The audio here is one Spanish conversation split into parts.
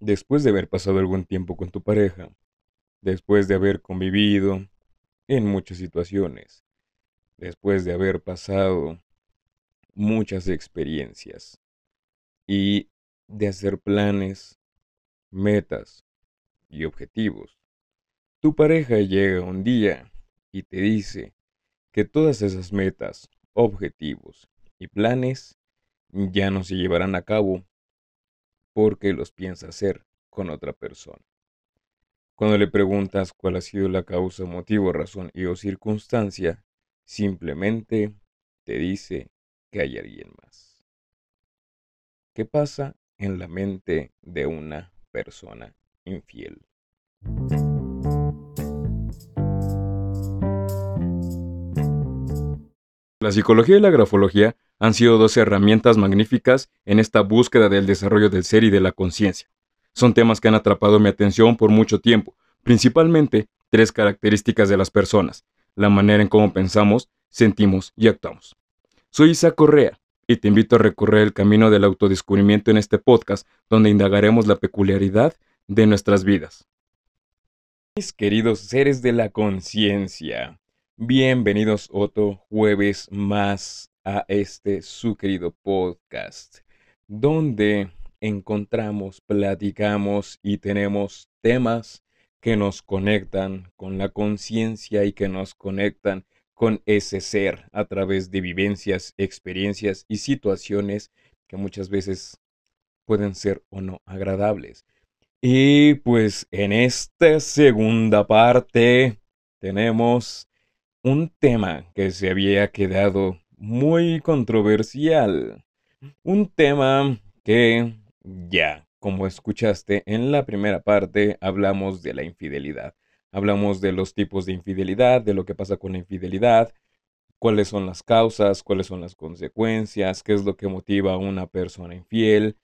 después de haber pasado algún tiempo con tu pareja, después de haber convivido en muchas situaciones, después de haber pasado muchas experiencias y de hacer planes, metas y objetivos, tu pareja llega un día y te dice que todas esas metas, objetivos y planes ya no se llevarán a cabo porque los piensa hacer con otra persona. Cuando le preguntas cuál ha sido la causa, motivo, razón y o circunstancia, simplemente te dice que hay alguien más. ¿Qué pasa en la mente de una persona infiel? La psicología y la grafología han sido dos herramientas magníficas en esta búsqueda del desarrollo del ser y de la conciencia. Son temas que han atrapado mi atención por mucho tiempo, principalmente tres características de las personas, la manera en cómo pensamos, sentimos y actuamos. Soy Isa Correa y te invito a recorrer el camino del autodescubrimiento en este podcast donde indagaremos la peculiaridad de nuestras vidas. Mis queridos seres de la conciencia, bienvenidos otro jueves más a este su querido podcast, donde encontramos, platicamos y tenemos temas que nos conectan con la conciencia y que nos conectan con ese ser a través de vivencias, experiencias y situaciones que muchas veces pueden ser o no agradables. Y pues en esta segunda parte tenemos un tema que se había quedado muy controversial. Un tema que ya, como escuchaste en la primera parte, hablamos de la infidelidad. Hablamos de los tipos de infidelidad, de lo que pasa con la infidelidad, cuáles son las causas, cuáles son las consecuencias, qué es lo que motiva a una persona infiel.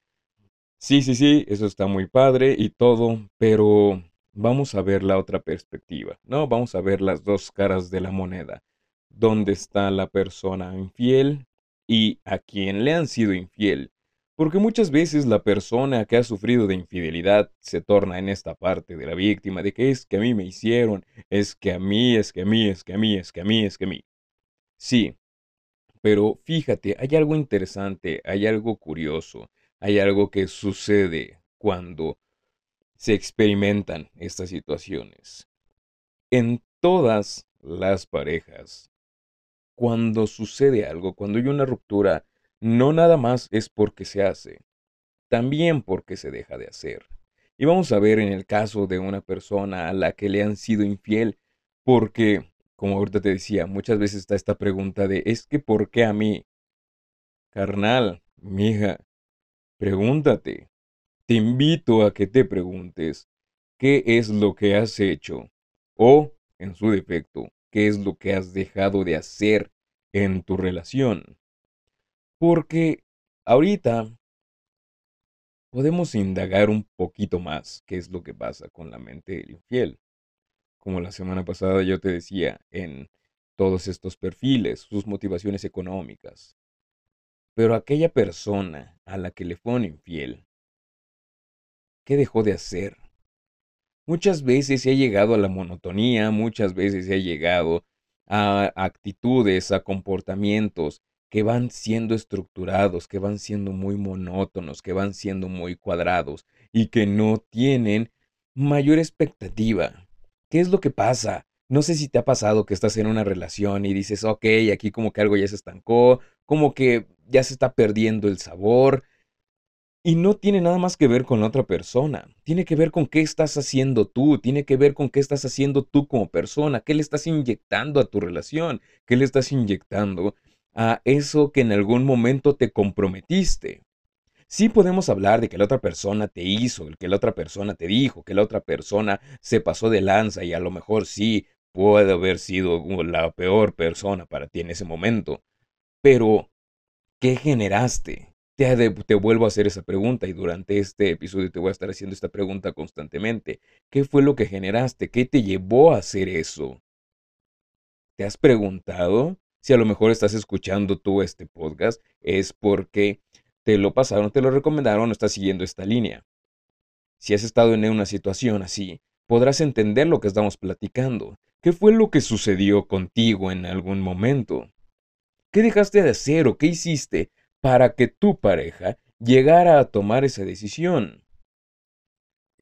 Sí, sí, sí, eso está muy padre y todo, pero vamos a ver la otra perspectiva, ¿no? Vamos a ver las dos caras de la moneda dónde está la persona infiel y a quién le han sido infiel. Porque muchas veces la persona que ha sufrido de infidelidad se torna en esta parte de la víctima, de que es que a mí me hicieron, es que a mí, es que a mí, es que a mí, es que a mí, es que a mí. Sí, pero fíjate, hay algo interesante, hay algo curioso, hay algo que sucede cuando se experimentan estas situaciones. En todas las parejas cuando sucede algo, cuando hay una ruptura, no nada más es porque se hace, también porque se deja de hacer. Y vamos a ver en el caso de una persona a la que le han sido infiel, porque, como ahorita te decía, muchas veces está esta pregunta de, es que ¿por qué a mí? Carnal, mija, pregúntate. Te invito a que te preguntes qué es lo que has hecho o, en su defecto, qué es lo que has dejado de hacer en tu relación. Porque ahorita podemos indagar un poquito más qué es lo que pasa con la mente del infiel. Como la semana pasada yo te decía, en todos estos perfiles, sus motivaciones económicas. Pero aquella persona a la que le fue un infiel, ¿qué dejó de hacer? Muchas veces se ha llegado a la monotonía, muchas veces se ha llegado a actitudes, a comportamientos que van siendo estructurados, que van siendo muy monótonos, que van siendo muy cuadrados y que no tienen mayor expectativa. ¿Qué es lo que pasa? No sé si te ha pasado que estás en una relación y dices, ok, aquí como que algo ya se estancó, como que ya se está perdiendo el sabor, y no tiene nada más que ver con la otra persona. Tiene que ver con qué estás haciendo tú. Tiene que ver con qué estás haciendo tú como persona. ¿Qué le estás inyectando a tu relación? ¿Qué le estás inyectando a eso que en algún momento te comprometiste? Sí podemos hablar de que la otra persona te hizo, que la otra persona te dijo, que la otra persona se pasó de lanza y a lo mejor sí puede haber sido la peor persona para ti en ese momento. Pero, ¿qué generaste? Te, vuelvo a hacer esa pregunta y durante este episodio te voy a estar haciendo esta pregunta constantemente. ¿Qué fue lo que generaste? ¿Qué te llevó a hacer eso? ¿Te has preguntado? Si a lo mejor estás escuchando tú este podcast, es porque te lo pasaron, te lo recomendaron o estás siguiendo esta línea. si has estado en una situación así, podrás entender lo que estamos platicando. ¿Qué fue lo que sucedió contigo en algún momento? ¿Qué dejaste de hacer o qué hiciste para que tu pareja llegara a tomar esa decisión?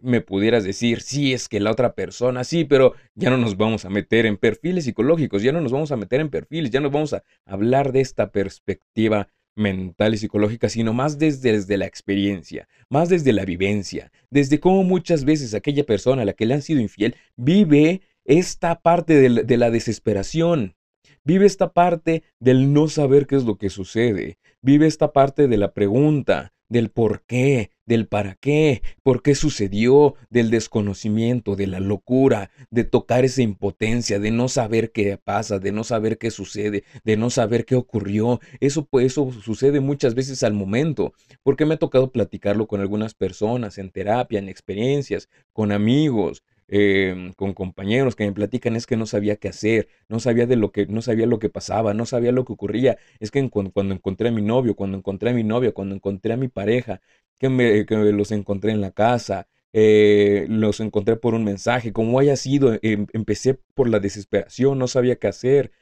Me pudieras decir, sí, es que la otra persona, sí, pero ya no nos vamos a meter en perfiles psicológicos, ya no nos vamos a meter en perfiles, ya no vamos a hablar de esta perspectiva mental y psicológica, sino más desde, la experiencia, más desde la vivencia, desde cómo muchas veces aquella persona a la que le han sido infiel vive esta parte de la desesperación, vive esta parte del no saber qué es lo que sucede, vive esta parte de la pregunta, del por qué, del para qué, por qué sucedió, del desconocimiento, de la locura, de tocar esa impotencia, de no saber qué pasa, de no saber qué sucede, de no saber qué ocurrió. Eso eso sucede muchas veces al momento, porque me ha tocado platicarlo con algunas personas en terapia, en experiencias, con amigos, Em, con compañeros que me platican es que no sabía qué hacer, no sabía de lo que, no sabía lo que pasaba, no sabía lo que ocurría. Es que cuando, encontré a mi novio, cuando encontré a mi novia, cuando encontré a mi pareja, que, me, que los encontré en la casa, eh, los encontré por un mensaje, como haya sido, em, empecé por la desesperación, no sabía qué hacer.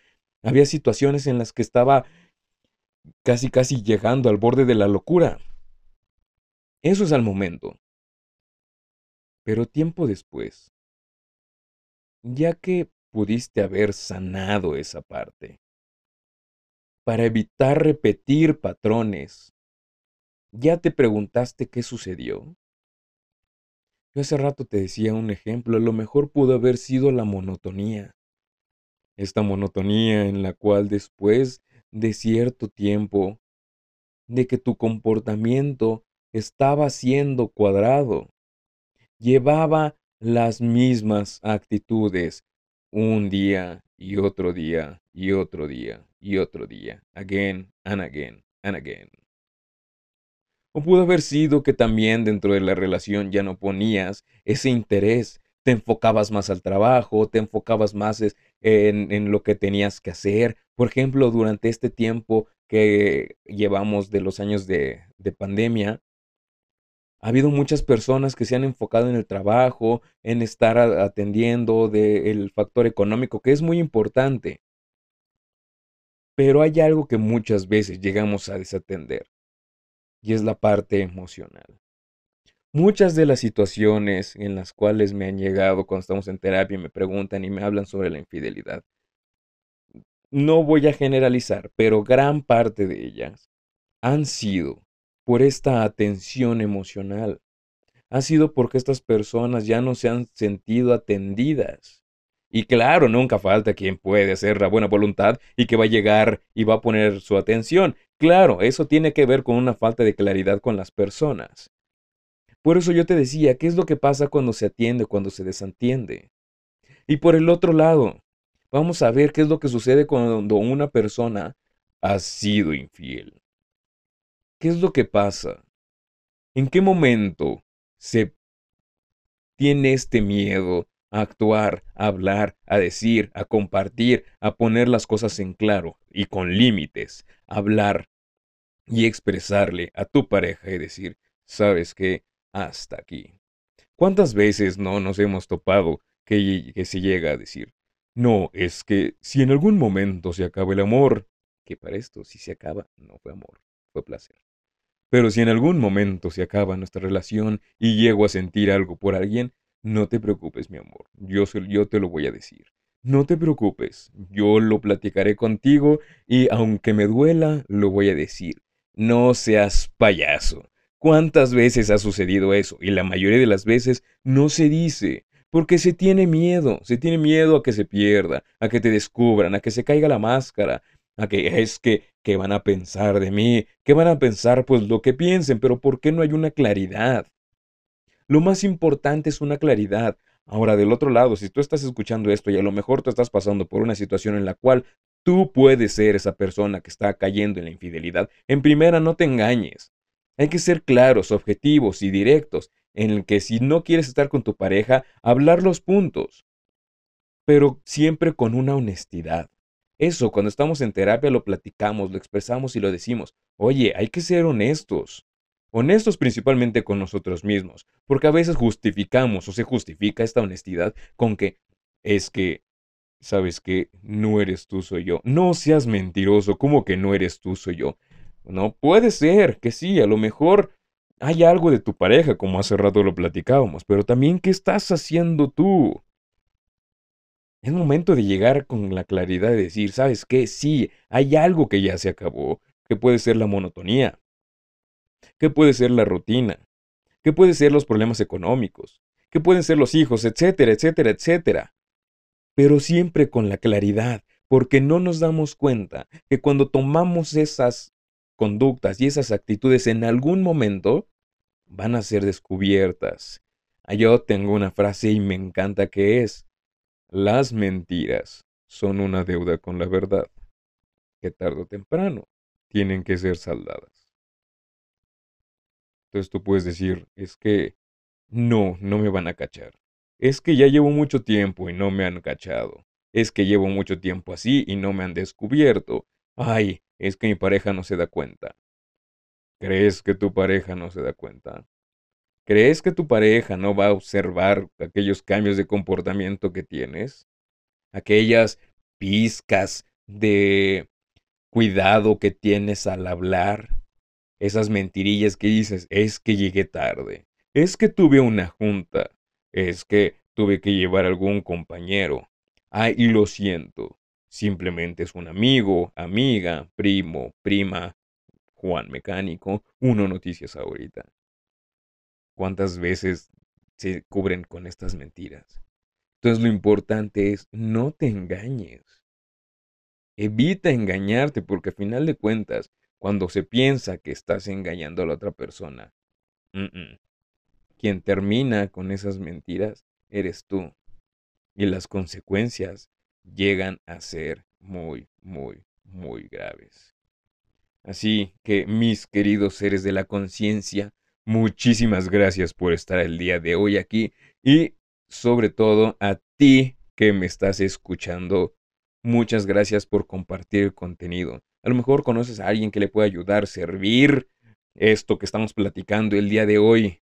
Había situaciones en las que estaba casi, casi llegando al borde de la locura. Eso es al momento. Pero tiempo después, ya que pudiste haber sanado esa parte. Para evitar repetir patrones, ¿ya te preguntaste qué sucedió? Yo hace rato te decía un ejemplo, a lo mejor pudo haber sido la monotonía. Esta monotonía en la cual después de cierto tiempo, de que tu comportamiento estaba siendo cuadrado, llevaba las mismas actitudes un día y otro día y otro día y otro día, again and again and again. O pudo haber sido que también dentro de la relación ya no ponías ese interés, te enfocabas más al trabajo, te enfocabas más en, en lo que tenías que hacer. Por ejemplo, durante este tiempo que llevamos de los años de, de pandemia, ha habido muchas personas que se han enfocado en el trabajo, en estar atendiendo del factor económico, que es muy importante. Pero hay algo que muchas veces llegamos a desatender, y es la parte emocional. Muchas de las situaciones en las cuales me han llegado cuando estamos en terapia y me preguntan y me hablan sobre la infidelidad, no voy a generalizar, pero gran parte de ellas han sido por esta atención emocional. Ha sido porque estas personas ya no se han sentido atendidas. Y claro, nunca falta quien puede hacer la buena voluntad y que va a llegar y va a poner su atención. Claro, eso tiene que ver con una falta de claridad con las personas. Por eso yo te decía, ¿qué es lo que pasa cuando se atiende, cuando se desentiende? Y por el otro lado, vamos a ver qué es lo que sucede cuando una persona ha sido infiel. ¿Qué es lo que pasa? ¿En qué momento se tiene este miedo a actuar, a hablar, a decir, a compartir, a poner las cosas en claro y con límites, hablar y expresarle a tu pareja y decir, sabes qué, hasta aquí. ¿Cuántas veces no nos hemos topado que, que se llega a decir, no, es que si en algún momento se acaba el amor, que para esto si se acaba no fue amor, fue placer. Pero si en algún momento se acaba nuestra relación y llego a sentir algo por alguien, no te preocupes, mi amor, yo, yo te lo voy a decir. No te preocupes, yo lo platicaré contigo y aunque me duela, lo voy a decir. No seas payaso. ¿Cuántas veces ha sucedido eso? Y la mayoría de las veces no se dice, porque se tiene miedo, se tiene miedo a que se pierda, a que te descubran, a que se caiga la máscara, a que es que, ¿qué van a pensar de mí? ¿Qué van a pensar? Pues lo que piensen, pero ¿por qué no hay una claridad? Lo más importante es una claridad. Ahora, del otro lado, si tú estás escuchando esto y a lo mejor tú estás pasando por una situación en la cual tú puedes ser esa persona que está cayendo en la infidelidad, en primera no te engañes. Hay que ser claros, objetivos y directos, en el que si no quieres estar con tu pareja, hablar los puntos, pero siempre con una honestidad. Eso, cuando estamos en terapia lo platicamos, lo expresamos y lo decimos. Oye, hay que ser honestos. Honestos principalmente con nosotros mismos, porque a veces justificamos o se justifica esta honestidad con que es que, sabes que no eres tú, soy yo. No seas mentiroso, como que no eres tú, soy yo. No puede ser que sí, a lo mejor hay algo de tu pareja, como hace rato lo platicábamos, pero también qué estás haciendo tú. Es momento de llegar con la claridad de decir, ¿sabes qué? Sí, hay algo que ya se acabó, que puede ser la monotonía, que puede ser la rutina, que puede ser los problemas económicos, que pueden ser los hijos, etcétera, etcétera, etcétera. Pero siempre con la claridad, porque no nos damos cuenta que cuando tomamos esas conductas y esas actitudes en algún momento van a ser descubiertas. Ah, yo tengo una frase y me encanta que es, las mentiras son una deuda con la verdad, que tarde o temprano tienen que ser saldadas. Entonces tú puedes decir, es que no, no me van a cachar. Es que ya llevo mucho tiempo y no me han cachado. Es que llevo mucho tiempo así y no me han descubierto. Ay, es que mi pareja no se da cuenta. ¿Crees que tu pareja no se da cuenta? ¿Crees que tu pareja no va a observar aquellos cambios de comportamiento que tienes? Aquellas pizcas de cuidado que tienes al hablar. Esas mentirillas que dices, es que llegué tarde, es que tuve una junta, es que tuve que llevar algún compañero. Ay, lo siento, Simplemente es un amigo, amiga, primo, prima, Juan Mecánico, uno noticias ahorita. ¿Cuántas veces se cubren con estas mentiras? Entonces lo importante es no te engañes. Evita engañarte porque al final de cuentas, cuando se piensa que estás engañando a la otra persona, quien termina con esas mentiras eres tú. Y las consecuencias llegan a ser muy, muy, muy graves. Así que, mis queridos seres de la conciencia, muchísimas gracias por estar el día de hoy aquí y sobre todo a ti que me estás escuchando. Muchas gracias por compartir el contenido. A lo mejor conoces a alguien que le pueda ayudar, servir esto que estamos platicando el día de hoy.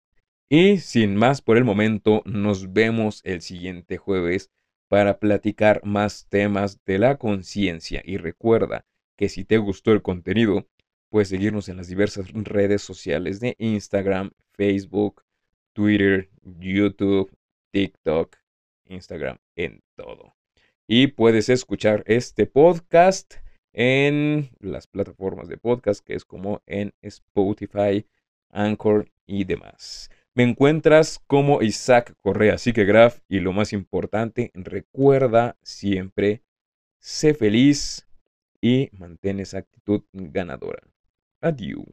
Y sin más por el momento, nos vemos el siguiente jueves para platicar más temas de la conciencia. Y recuerda que si te gustó el contenido, puedes seguirnos en las diversas redes sociales de Instagram, Facebook, Twitter, YouTube, TikTok, Instagram, en todo. Y puedes escuchar este podcast en las plataformas de podcast, que es como en Spotify, Anchor y demás. Me encuentras como Isaac Correa Graf y lo más importante, recuerda siempre, sé feliz y mantén esa actitud ganadora. adio